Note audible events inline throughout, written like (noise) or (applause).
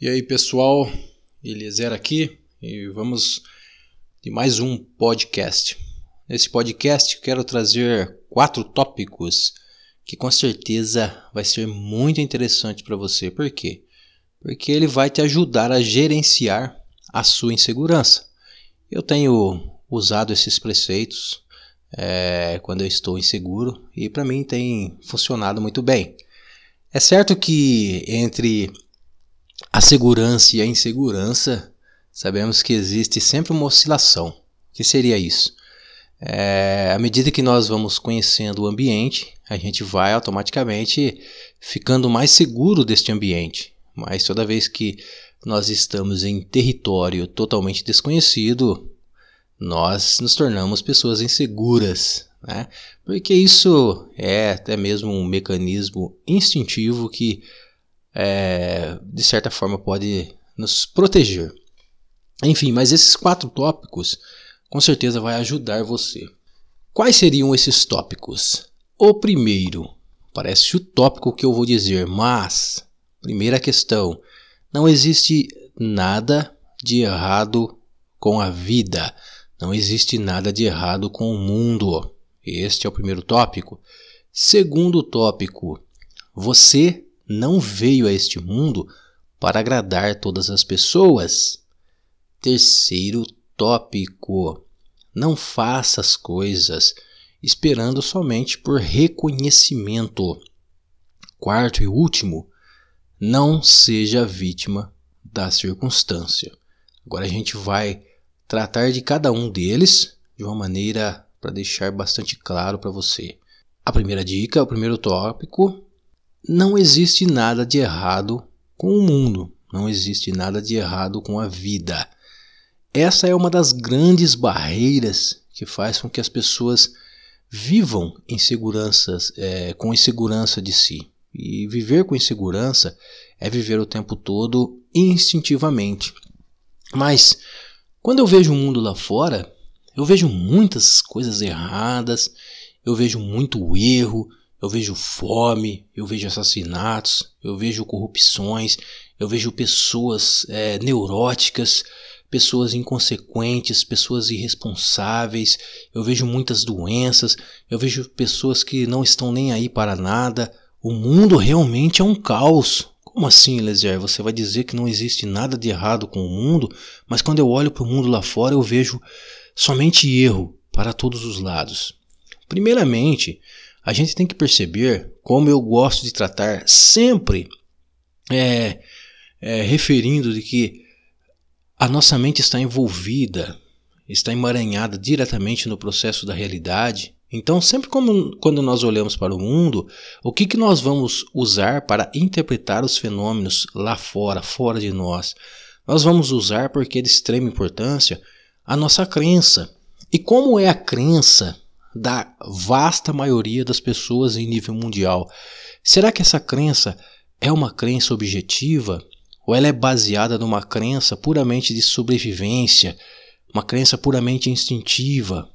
E aí pessoal, Eliezer aqui e vamos de mais um podcast. Nesse podcast quero trazer quatro tópicos que com certeza vai ser muito interessante para você. Por quê? Porque ele vai te ajudar a gerenciar a sua insegurança. Eu tenho usado esses preceitos é, quando eu estou inseguro e para mim tem funcionado muito bem. É certo que entre a segurança e a insegurança, sabemos que existe sempre uma oscilação. O que seria isso? É, à medida que nós vamos conhecendo o ambiente, a gente vai automaticamente ficando mais seguro deste ambiente. Mas toda vez que nós estamos em território totalmente desconhecido, nós nos tornamos pessoas inseguras, né? porque isso é até mesmo um mecanismo instintivo que é, de certa forma pode nos proteger. Enfim, mas esses quatro tópicos com certeza vai ajudar você. Quais seriam esses tópicos? O primeiro, parece o que eu vou dizer, mas primeira questão, não existe nada de errado com a vida. Não existe nada de errado com o mundo. Este é o primeiro tópico. Segundo tópico, você não veio a este mundo para agradar todas as pessoas. Terceiro tópico: não faça as coisas esperando somente por reconhecimento. Quarto e último: não seja vítima da circunstância. Agora a gente vai tratar de cada um deles de uma maneira para deixar bastante claro para você. A primeira dica, o primeiro tópico, não existe nada de errado com o mundo, não existe nada de errado com a vida. Essa é uma das grandes barreiras que faz com que as pessoas vivam é, com insegurança de si. E viver com insegurança é viver o tempo todo instintivamente. Mas quando eu vejo o mundo lá fora, eu vejo muitas coisas erradas, eu vejo muito erro, eu vejo fome, eu vejo assassinatos, eu vejo corrupções, eu vejo pessoas é, neuróticas, pessoas inconsequentes, pessoas irresponsáveis, eu vejo muitas doenças, eu vejo pessoas que não estão nem aí para nada. O mundo realmente é um caos. Como assim, Eliezer? Você vai dizer que não existe nada de errado com o mundo, mas quando eu olho para o mundo lá fora eu vejo somente erro para todos os lados. Primeiramente, a gente tem que perceber como eu gosto de tratar sempre é, é, referindo de que a nossa mente está envolvida, está emaranhada diretamente no processo da realidade. Então, sempre como, quando nós olhamos para o mundo, o que, que nós vamos usar para interpretar os fenômenos lá fora, fora de nós? Nós vamos usar, porque é de extrema importância, a nossa crença. E como é a crença da vasta maioria das pessoas em nível mundial. Será que essa crença é uma crença objetiva ou ela é baseada numa crença puramente de sobrevivência, uma crença puramente instintiva,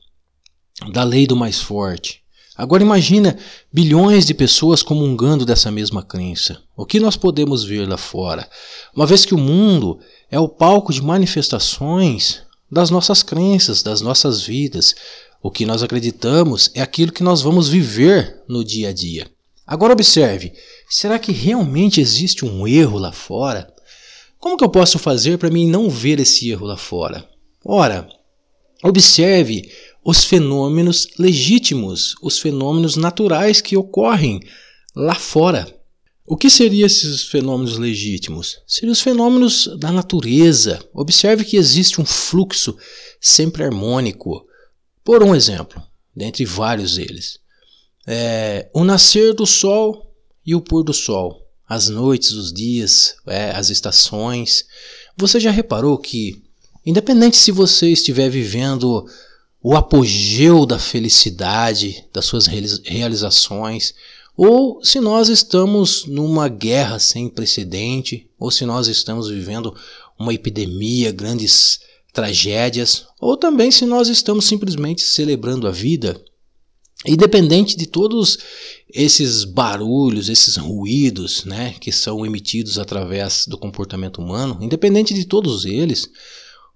da lei do mais forte? Agora imagina bilhões de pessoas comungando dessa mesma crença. O que nós podemos ver lá fora? Uma vez que o mundo é o palco de manifestações das nossas crenças, das nossas vidas, o que nós acreditamos é aquilo que nós vamos viver no dia a dia. Agora observe: será que realmente existe um erro lá fora? Como que eu posso fazer para mim não ver esse erro lá fora? Ora, observe os fenômenos legítimos, os fenômenos naturais que ocorrem lá fora. O que seriam esses fenômenos legítimos? Seriam os fenômenos da natureza. Observe que existe um fluxo sempre harmônico. Por um exemplo, dentre vários deles, é, o nascer do sol e o pôr do sol, as noites, os dias, é, as estações. Você já reparou que, independente se você estiver vivendo o apogeu da felicidade, das suas realizações, ou se nós estamos numa guerra sem precedente, ou se nós estamos vivendo uma epidemia, grandes tragédias, ou também se nós estamos simplesmente celebrando a vida, Independente de todos esses barulhos, esses ruídos, né, que são emitidos através do comportamento humano, independente de todos eles,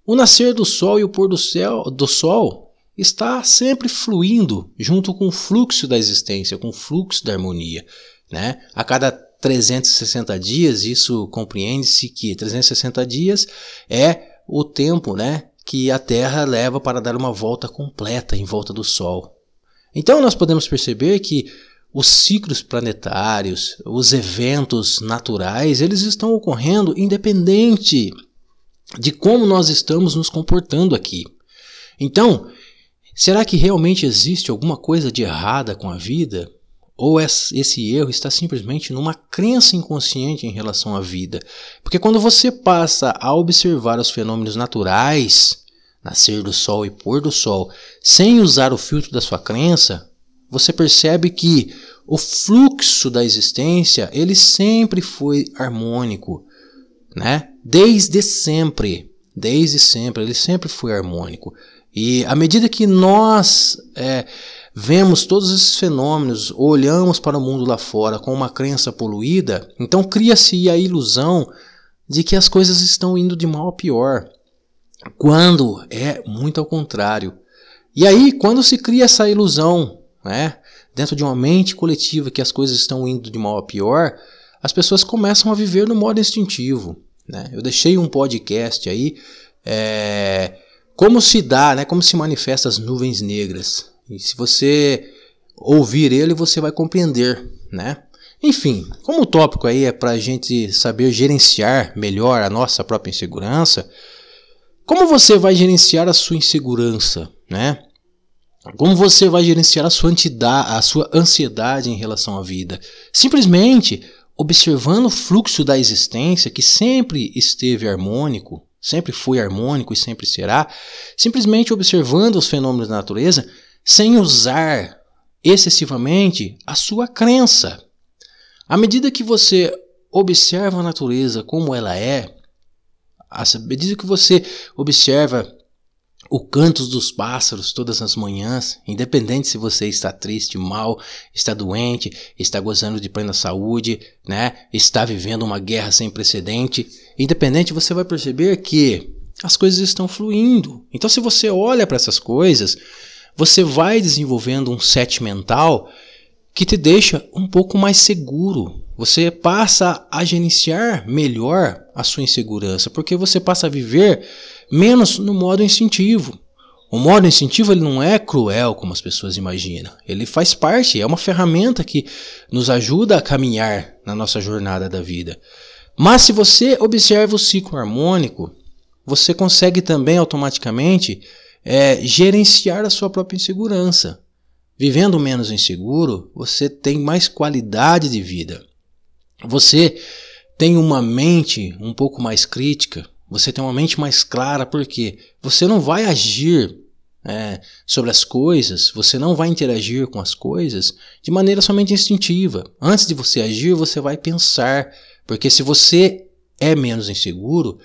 o nascer do sol e o pôr do, céu, do sol está sempre fluindo junto com o fluxo da existência, com o fluxo da harmonia, né? A cada 360 dias, isso compreende-se que 360 dias é o tempo, né, que a Terra leva para dar uma volta completa em volta do Sol. Então nós podemos perceber que os ciclos planetários, os eventos naturais, eles estão ocorrendo independente de como nós estamos nos comportando aqui. Então, será que realmente existe alguma coisa de errada com a vida? Ou esse erro está simplesmente numa crença inconsciente em relação à vida? Porque quando você passa a observar os fenômenos naturais, nascer do sol e pôr do sol, sem usar o filtro da sua crença, você percebe que o fluxo da existência ele sempre foi harmônico, né? Desde sempre, desde sempre, ele sempre foi harmônico. E à medida que nós é, vemos todos esses fenômenos, olhamos para o mundo lá fora com uma crença poluída, então cria-se a ilusão de que as coisas estão indo de mal a pior, quando é muito ao contrário. E aí, quando se cria essa ilusão, né, dentro de uma mente coletiva que as coisas estão indo de mal a pior, as pessoas começam a viver no modo instintivo. Né? Eu deixei um podcast aí, é, como se dá, né, como se manifesta as nuvens negras. E se você ouvir ele, você vai compreender. Né? Enfim, como o tópico aí é para a gente saber gerenciar melhor a nossa própria insegurança, como você vai gerenciar a sua insegurança? Né? Como você vai gerenciar a sua, a sua ansiedade em relação à vida? Simplesmente observando o fluxo da existência que sempre esteve harmônico, sempre foi harmônico e sempre será, simplesmente observando os fenômenos da natureza sem usar excessivamente a sua crença. À medida que você observa a natureza como ela é, à medida que você observa o canto dos pássaros todas as manhãs, independente se você está triste, mal, está doente, está gozando de plena saúde, né? Está vivendo uma guerra sem precedente, independente você vai perceber que as coisas estão fluindo. Então se você olha para essas coisas, você vai desenvolvendo um set mental que te deixa um pouco mais seguro. Você passa a gerenciar melhor a sua insegurança, porque você passa a viver menos no modo instintivo. O modo instintivo ele não é cruel como as pessoas imaginam. Ele faz parte, é uma ferramenta que nos ajuda a caminhar na nossa jornada da vida. Mas se você observa o ciclo harmônico, você consegue também automaticamente é, gerenciar a sua própria insegurança. Vivendo menos inseguro, você tem mais qualidade de vida. Você tem uma mente um pouco mais crítica, você tem uma mente mais clara, porque você não vai agir é, sobre as coisas, você não vai interagir com as coisas de maneira somente instintiva. Antes de você agir, você vai pensar, porque se você é menos inseguro,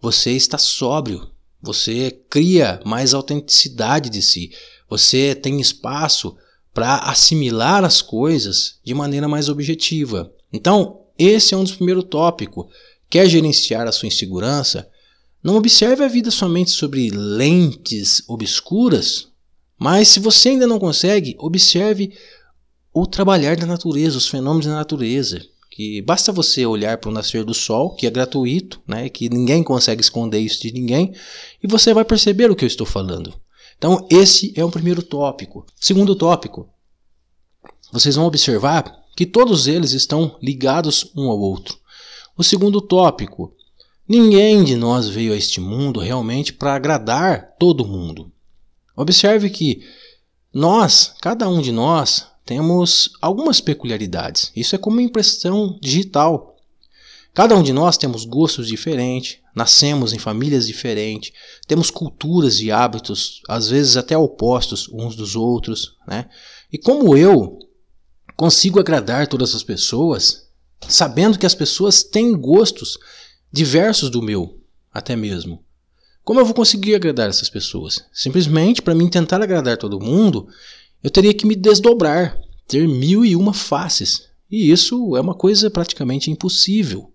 você está sóbrio, você cria mais autenticidade de si, você tem espaço para assimilar as coisas de maneira mais objetiva. Então, esse é um dos primeiros tópicos Quer gerenciar a sua insegurança? Não observe a vida somente sobre lentes obscuras, mas se você ainda não consegue, observe o trabalhar da natureza, os fenômenos da natureza. Que basta você olhar para o nascer do sol, que é gratuito, né, que ninguém consegue esconder isso de ninguém, e você vai perceber o que eu estou falando. Então, esse é o primeiro tópico. Segundo tópico, vocês vão observar que todos eles estão ligados um ao outro. O segundo tópico: ninguém de nós veio a este mundo realmente para agradar todo mundo. Observe que nós, cada um de nós, temos algumas peculiaridades. Isso é como impressão digital. Cada um de nós temos gostos diferentes, nascemos em famílias diferentes, temos culturas e hábitos, às vezes até opostos uns dos outros, né? E como eu consigo agradar todas as pessoas, sabendo que as pessoas têm gostos diversos do meu, até mesmo. Como eu vou conseguir agradar essas pessoas? Simplesmente para mim tentar agradar todo mundo, eu teria que me desdobrar, ter mil e uma faces. E isso é uma coisa praticamente impossível.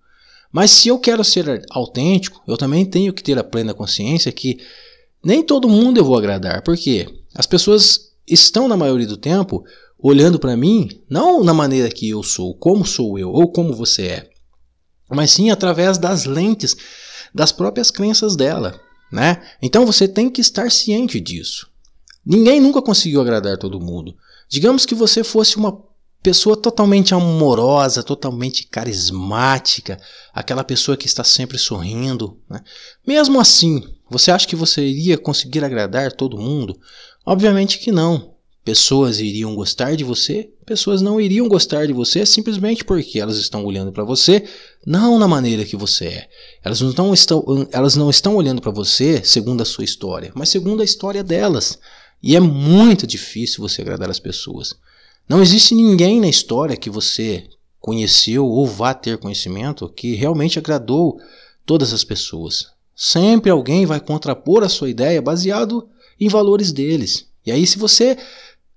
Mas se eu quero ser autêntico, eu também tenho que ter a plena consciência que nem todo mundo eu vou agradar. Por quê? As pessoas estão, na maioria do tempo, olhando para mim, não na maneira que eu sou, como sou eu ou como você é, mas sim através das lentes das próprias crenças dela, né? Então você tem que estar ciente disso. Ninguém nunca conseguiu agradar todo mundo. Digamos que você fosse uma pessoa totalmente amorosa, totalmente carismática, aquela pessoa que está sempre sorrindo. Né? Mesmo assim, você acha que você iria conseguir agradar todo mundo? Obviamente que não. Pessoas iriam gostar de você, pessoas não iriam gostar de você simplesmente porque elas estão olhando para você não na maneira que você é. Elas não estão, elas não estão olhando para você segundo a sua história, mas segundo a história delas. E é muito difícil você agradar as pessoas. Não existe ninguém na história que você conheceu ou vá ter conhecimento que realmente agradou todas as pessoas. Sempre alguém vai contrapor a sua ideia baseado em valores deles. E aí, se você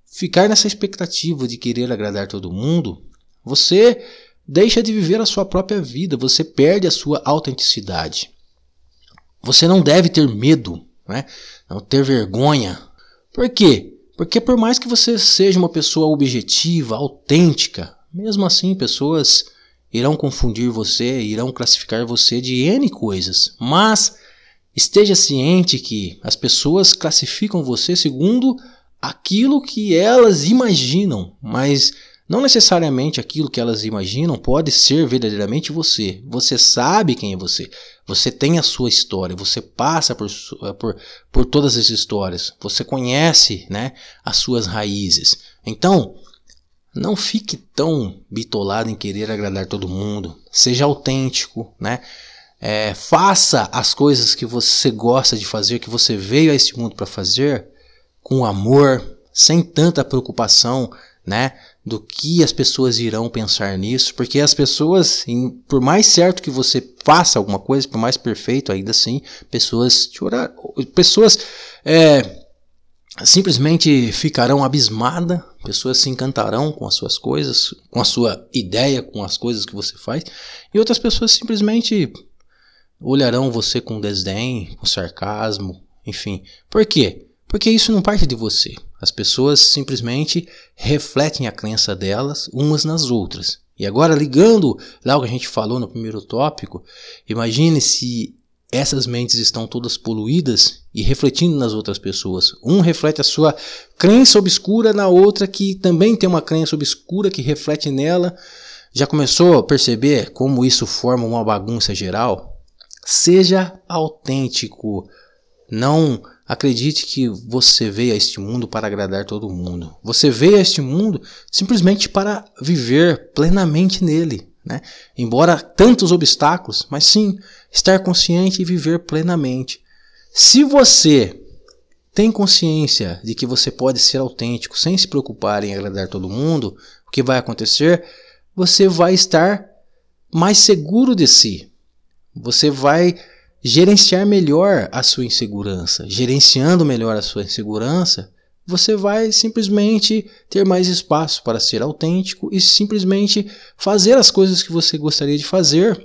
ficar nessa expectativa de querer agradar todo mundo, você deixa de viver a sua própria vida, você perde a sua autenticidade. Você não deve ter medo, né? não ter vergonha. Por quê? Porque por mais que você seja uma pessoa objetiva, autêntica, mesmo assim pessoas irão confundir você, irão classificar você de N coisas. Mas esteja ciente que as pessoas classificam você segundo aquilo que elas imaginam, mas não necessariamente aquilo que elas imaginam pode ser verdadeiramente você. Você sabe quem é você. Você tem a sua história. Você passa por, por, por todas as histórias. Você conhece né, as suas raízes. Então, não fique tão bitolado em querer agradar todo mundo. Seja autêntico, né? É, faça as coisas que você gosta de fazer, que você veio a este mundo para fazer, com amor, sem tanta preocupação, né? Do que as pessoas irão pensar nisso, porque as pessoas, por mais certo que você faça alguma coisa, por mais perfeito, ainda assim, pessoas chorar, pessoas é, simplesmente ficarão abismadas, pessoas se encantarão com as suas coisas, com a sua ideia, com as coisas que você faz, e outras pessoas simplesmente olharão você com desdém, com sarcasmo, enfim. Por quê? Porque isso não parte de você. As pessoas simplesmente refletem a crença delas umas nas outras. E agora, ligando lá o que a gente falou no primeiro tópico, imagine se essas mentes estão todas poluídas e refletindo nas outras pessoas. Um reflete a sua crença obscura na outra que também tem uma crença obscura que reflete nela. Já começou a perceber como isso forma uma bagunça geral? Seja autêntico. Não Acredite que você veio a este mundo para agradar todo mundo. Você veio a este mundo simplesmente para viver plenamente nele. Né? Embora tantos obstáculos, mas sim estar consciente e viver plenamente. Se você tem consciência de que você pode ser autêntico sem se preocupar em agradar todo mundo, o que vai acontecer? Você vai estar mais seguro de si. Você vai gerenciar melhor a sua insegurança. Gerenciando melhor a sua insegurança, você vai simplesmente ter mais espaço para ser autêntico e simplesmente fazer as coisas que você gostaria de fazer,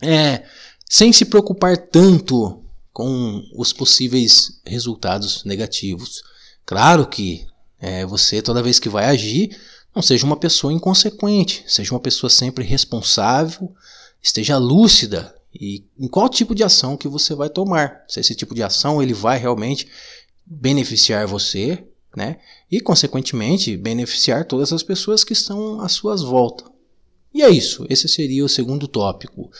é, sem se preocupar tanto com os possíveis resultados negativos. Claro que é, você, toda vez que vai agir, não seja uma pessoa inconsequente, seja uma pessoa sempre responsável, esteja lúcida e em qual tipo de ação que você vai tomar. Se esse tipo de ação ele vai realmente beneficiar você, né? E consequentemente beneficiar todas as pessoas que estão às suas voltas. E é isso. Esse seria o segundo tópico.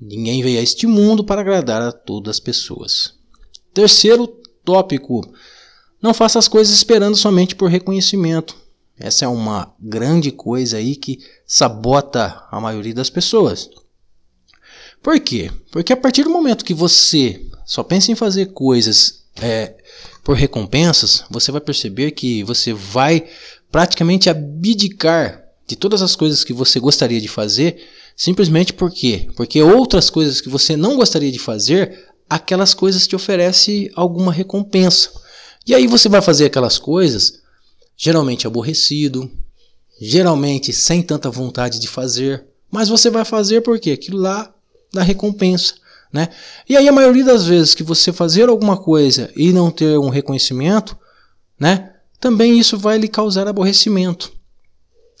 Ninguém veio a este mundo para agradar a todas as pessoas. Terceiro tópico: não faça as coisas esperando somente por reconhecimento. Essa é uma grande coisa aí que sabota a maioria das pessoas. Por quê? Porque a partir do momento que você só pensa em fazer coisas é, por recompensas, você vai perceber que você vai praticamente abdicar de todas as coisas que você gostaria de fazer, simplesmente por quê? Porque outras coisas que você não gostaria de fazer, aquelas coisas te oferecem alguma recompensa. E aí você vai fazer aquelas coisas geralmente aborrecido, geralmente sem tanta vontade de fazer, mas você vai fazer porque aquilo lá dá recompensa. Né? E aí a maioria das vezes que você fazer alguma coisa e não ter um reconhecimento, né, também isso vai lhe causar aborrecimento.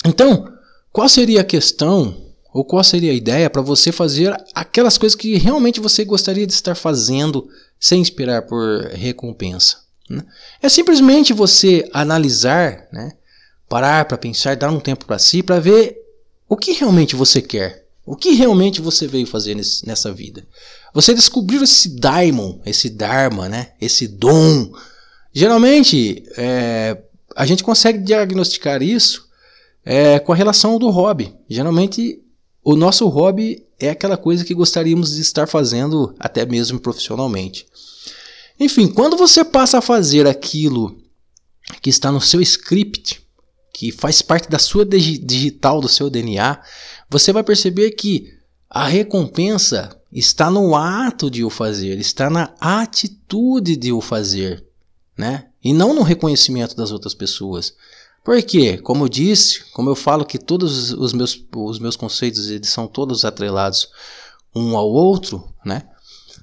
Então, qual seria a questão ou qual seria a ideia para você fazer aquelas coisas que realmente você gostaria de estar fazendo sem esperar por recompensa? Né? É simplesmente você analisar, né, parar para pensar, dar um tempo para si para ver o que realmente você quer. O que realmente você veio fazer nesse, nessa vida? Você descobriu esse daimon, esse dharma, né? esse dom. Geralmente, é, a gente consegue diagnosticar isso é, com a relação do hobby. Geralmente, o nosso hobby é aquela coisa que gostaríamos de estar fazendo até mesmo profissionalmente. Enfim, quando você passa a fazer aquilo que está no seu script, que faz parte da sua digital, do seu DNA, você vai perceber que a recompensa está no ato de o fazer, está na atitude de o fazer, né? E não no reconhecimento das outras pessoas. Porque, como eu disse, como eu falo que todos os meus, os meus conceitos eles são todos atrelados um ao outro, né?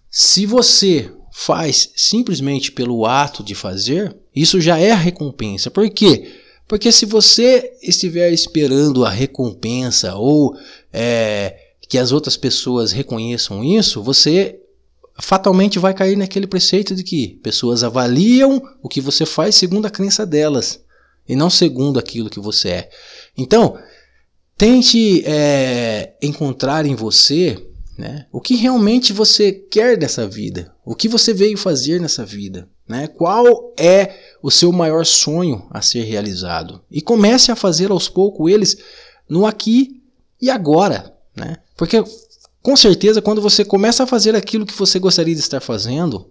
Se você faz simplesmente pelo ato de fazer, isso já é a recompensa. Por quê? Porque se você estiver esperando a recompensa ou é, que as outras pessoas reconheçam isso, você fatalmente vai cair naquele preceito de que pessoas avaliam o que você faz segundo a crença delas e não segundo aquilo que você é. Então, tente é, encontrar em você né, o que realmente você quer dessa vida, o que você veio fazer nessa vida. Né? Qual é o seu maior sonho a ser realizado? E comece a fazer aos poucos eles no aqui e agora. Né? Porque com certeza, quando você começa a fazer aquilo que você gostaria de estar fazendo,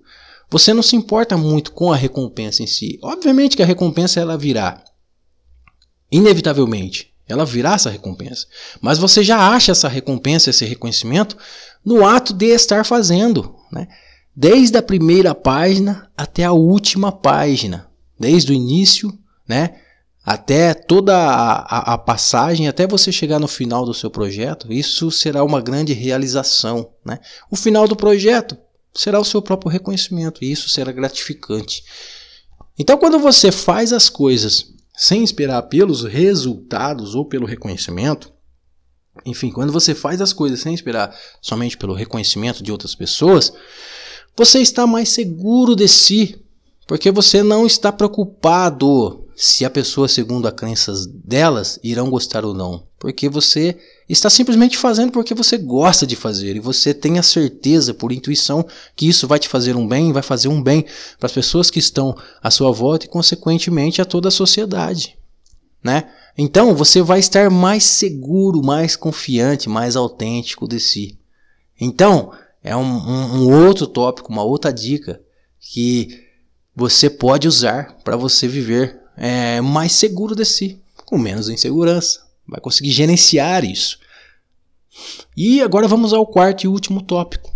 você não se importa muito com a recompensa em si. Obviamente que a recompensa ela virá. Inevitavelmente, ela virá essa recompensa. Mas você já acha essa recompensa, esse reconhecimento, no ato de estar fazendo. Né? desde a primeira página até a última página, desde o início, né, até toda a, a, a, passagem, até você chegar no final do seu projeto, isso será uma grande realização. Né? O final do projeto será o seu próprio reconhecimento e isso será gratificante. Então, quando você faz as coisas sem esperar pelos resultados ou pelo reconhecimento, enfim, quando você faz as coisas sem esperar somente pelo reconhecimento de outras pessoas, você está mais seguro de si, porque você não está preocupado se a pessoa, segundo as crenças delas, irão gostar ou não, porque você está simplesmente fazendo porque você gosta de fazer e você tem a certeza, por intuição, que isso vai te fazer um bem, vai fazer um bem para as pessoas que estão à sua volta e, consequentemente, a toda a sociedade, né? Então você vai estar mais seguro, mais confiante, mais autêntico de si. Então, é um, um, um outro tópico, uma outra dica que você pode usar para você viver é, mais seguro de si, com menos insegurança. Vai conseguir gerenciar isso. E agora vamos ao quarto e último tópico.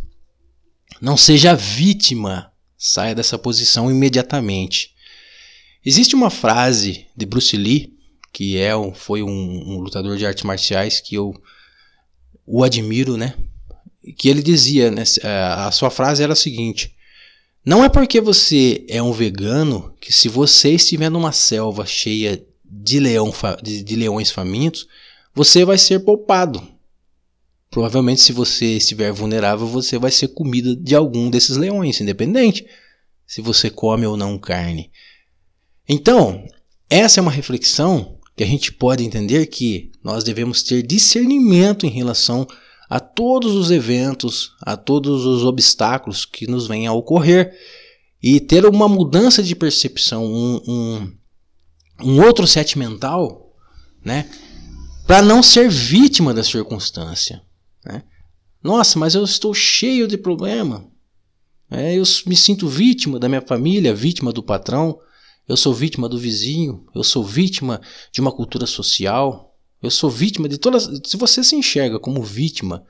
Não seja vítima, saia dessa posição imediatamente. Existe uma frase de Bruce Lee, que é foi um, um lutador de artes marciais que eu o admiro, né? que ele dizia, né, a sua frase era a seguinte: Não é porque você é um vegano que se você estiver numa selva cheia de, leão, de, de leões famintos, você vai ser poupado. Provavelmente, se você estiver vulnerável, você vai ser comida de algum desses leões, independente se você come ou não carne. Então, essa é uma reflexão que a gente pode entender que nós devemos ter discernimento em relação a a todos os eventos, a todos os obstáculos que nos venham a ocorrer e ter uma mudança de percepção, um, um, um outro set mental, né, para não ser vítima da circunstância. Né? Nossa, mas eu estou cheio de problema. É, eu me sinto vítima da minha família, vítima do patrão, eu sou vítima do vizinho, eu sou vítima de uma cultura social, eu sou vítima de todas. Se você se enxerga como vítima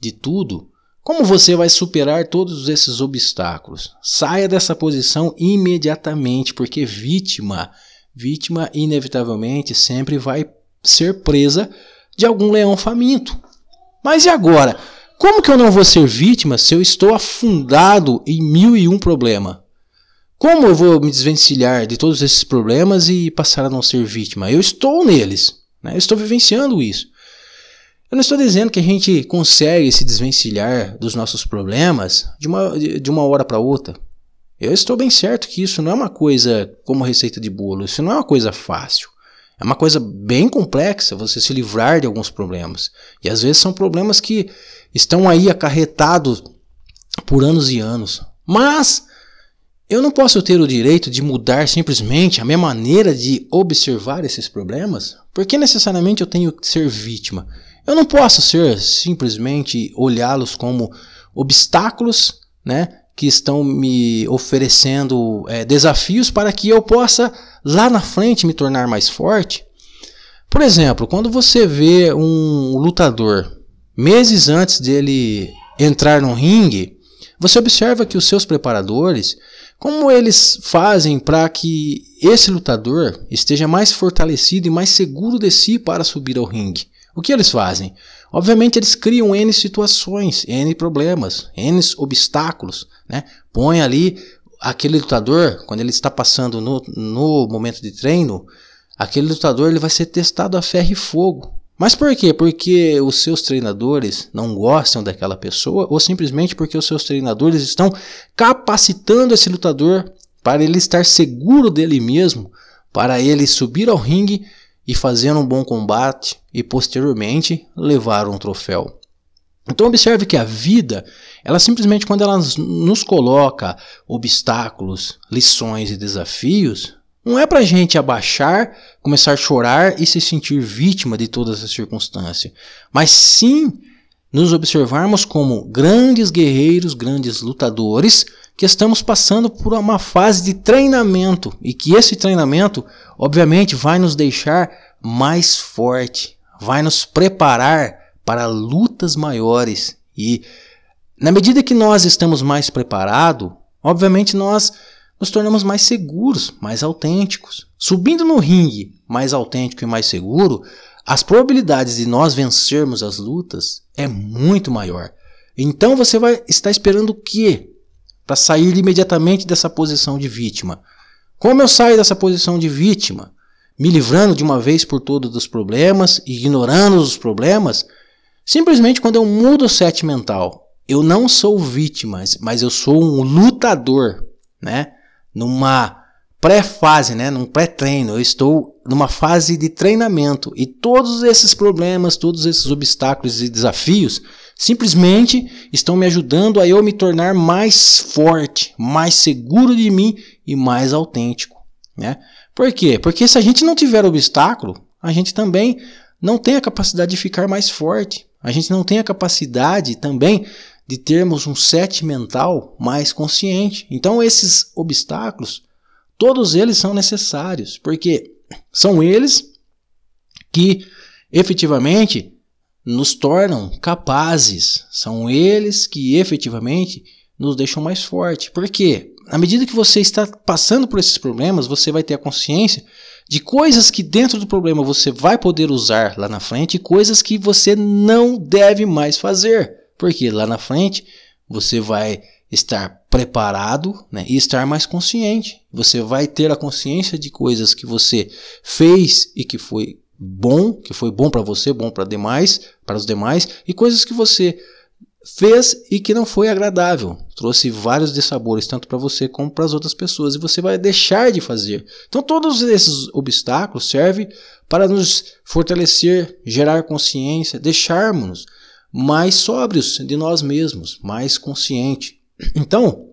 de tudo, como você vai superar todos esses obstáculos? Saia dessa posição imediatamente, porque vítima, vítima inevitavelmente sempre vai ser presa de algum leão faminto. Mas e agora? Como que eu não vou ser vítima se eu estou afundado em mil e um problema? Como eu vou me desvencilhar de todos esses problemas e passar a não ser vítima? Eu estou neles, né? eu estou vivenciando isso. Eu não estou dizendo que a gente consegue se desvencilhar dos nossos problemas de uma, de uma hora para outra. Eu estou bem certo que isso não é uma coisa como receita de bolo, isso não é uma coisa fácil. É uma coisa bem complexa você se livrar de alguns problemas. E às vezes são problemas que estão aí acarretados por anos e anos. Mas eu não posso ter o direito de mudar simplesmente a minha maneira de observar esses problemas, porque necessariamente eu tenho que ser vítima. Eu não posso ser simplesmente olhá-los como obstáculos, né, que estão me oferecendo é, desafios para que eu possa lá na frente me tornar mais forte. Por exemplo, quando você vê um lutador meses antes dele entrar no ringue, você observa que os seus preparadores como eles fazem para que esse lutador esteja mais fortalecido e mais seguro de si para subir ao ringue? O que eles fazem? Obviamente eles criam N situações, N problemas, N obstáculos, né? Põe ali aquele lutador, quando ele está passando no, no momento de treino, aquele lutador ele vai ser testado a ferro e fogo. Mas por quê? Porque os seus treinadores não gostam daquela pessoa ou simplesmente porque os seus treinadores estão capacitando esse lutador para ele estar seguro dele mesmo, para ele subir ao ringue e fazer um bom combate e posteriormente levar um troféu. Então observe que a vida, ela simplesmente quando ela nos coloca obstáculos, lições e desafios, não é para a gente abaixar, começar a chorar e se sentir vítima de toda essa circunstância, mas sim nos observarmos como grandes guerreiros, grandes lutadores que estamos passando por uma fase de treinamento e que esse treinamento, obviamente, vai nos deixar mais forte, vai nos preparar para lutas maiores. E na medida que nós estamos mais preparados, obviamente nós nos tornamos mais seguros, mais autênticos. Subindo no ringue mais autêntico e mais seguro, as probabilidades de nós vencermos as lutas é muito maior. Então você vai estar esperando o quê? Para sair imediatamente dessa posição de vítima. Como eu saio dessa posição de vítima? Me livrando de uma vez por todas dos problemas, ignorando os problemas? Simplesmente quando eu mudo o set mental. Eu não sou vítima, mas eu sou um lutador, né? Numa pré-fase, né, num pré-treino, eu estou numa fase de treinamento e todos esses problemas, todos esses obstáculos e desafios simplesmente estão me ajudando a eu me tornar mais forte, mais seguro de mim e mais autêntico, né? Por quê? Porque se a gente não tiver obstáculo, a gente também não tem a capacidade de ficar mais forte. A gente não tem a capacidade também de termos um set mental mais consciente. Então esses obstáculos, todos eles são necessários, porque são eles que efetivamente nos tornam capazes, são eles que efetivamente nos deixam mais forte. Porque à medida que você está passando por esses problemas, você vai ter a consciência de coisas que dentro do problema você vai poder usar lá na frente e coisas que você não deve mais fazer. Porque lá na frente você vai estar preparado né, e estar mais consciente. Você vai ter a consciência de coisas que você fez e que foi bom, que foi bom para você, bom para demais, para os demais, e coisas que você fez e que não foi agradável, trouxe vários dissabores tanto para você como para as outras pessoas e você vai deixar de fazer. Então todos esses obstáculos servem para nos fortalecer, gerar consciência, deixarmos mais sóbrios de nós mesmos, mais consciente. Então,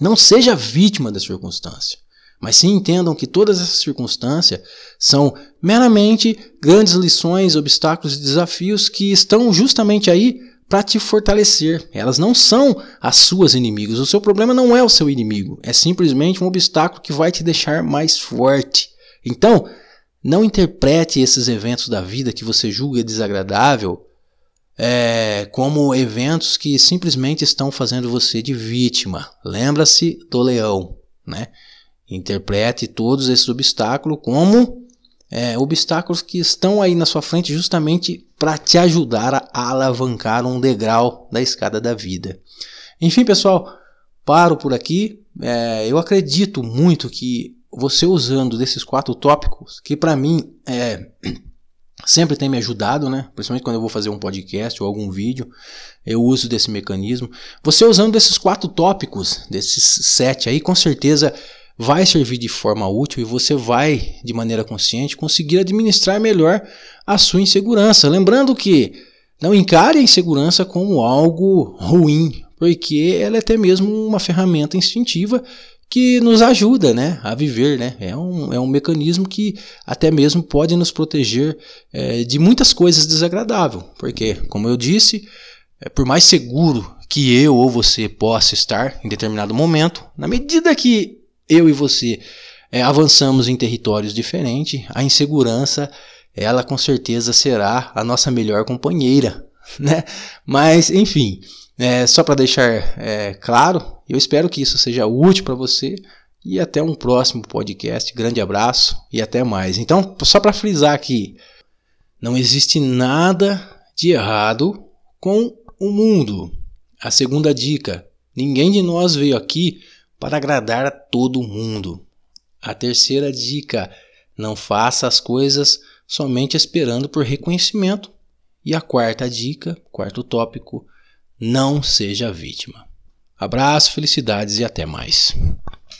não seja vítima da circunstância, mas sim entendam que todas essas circunstâncias são meramente grandes lições, obstáculos e desafios que estão justamente aí para te fortalecer. Elas não são as suas inimigos. O seu problema não é o seu inimigo, é simplesmente um obstáculo que vai te deixar mais forte. Então, não interprete esses eventos da vida que você julga desagradável é, como eventos que simplesmente estão fazendo você de vítima. Lembra-se do leão, né? Interprete todos esses obstáculos como é, obstáculos que estão aí na sua frente justamente para te ajudar a alavancar um degrau da escada da vida. Enfim, pessoal, paro por aqui. É, eu acredito muito que você usando desses quatro tópicos, que para mim é, sempre tem me ajudado, né? Principalmente quando eu vou fazer um podcast ou algum vídeo, eu uso desse mecanismo. Você usando desses quatro tópicos, desses sete aí, com certeza vai servir de forma útil e você vai, de maneira consciente, conseguir administrar melhor a sua insegurança. Lembrando que não encare a insegurança como algo ruim, porque ela é até mesmo uma ferramenta instintiva que nos ajuda né, a viver. Né? É, um, é um mecanismo que até mesmo pode nos proteger é, de muitas coisas desagradáveis. Porque, como eu disse, é, por mais seguro que eu ou você possa estar em determinado momento, na medida que eu e você é, avançamos em territórios diferentes, a insegurança, ela com certeza será a nossa melhor companheira, (laughs) né? Mas, enfim, é, só para deixar é, claro, eu espero que isso seja útil para você e até um próximo podcast. Grande abraço e até mais. Então, só para frisar aqui, não existe nada de errado com o mundo. A segunda dica: ninguém de nós veio aqui para agradar a todo mundo. A terceira dica: não faça as coisas somente esperando por reconhecimento. E a quarta dica, quarto tópico: não seja vítima. Abraço, felicidades e até mais.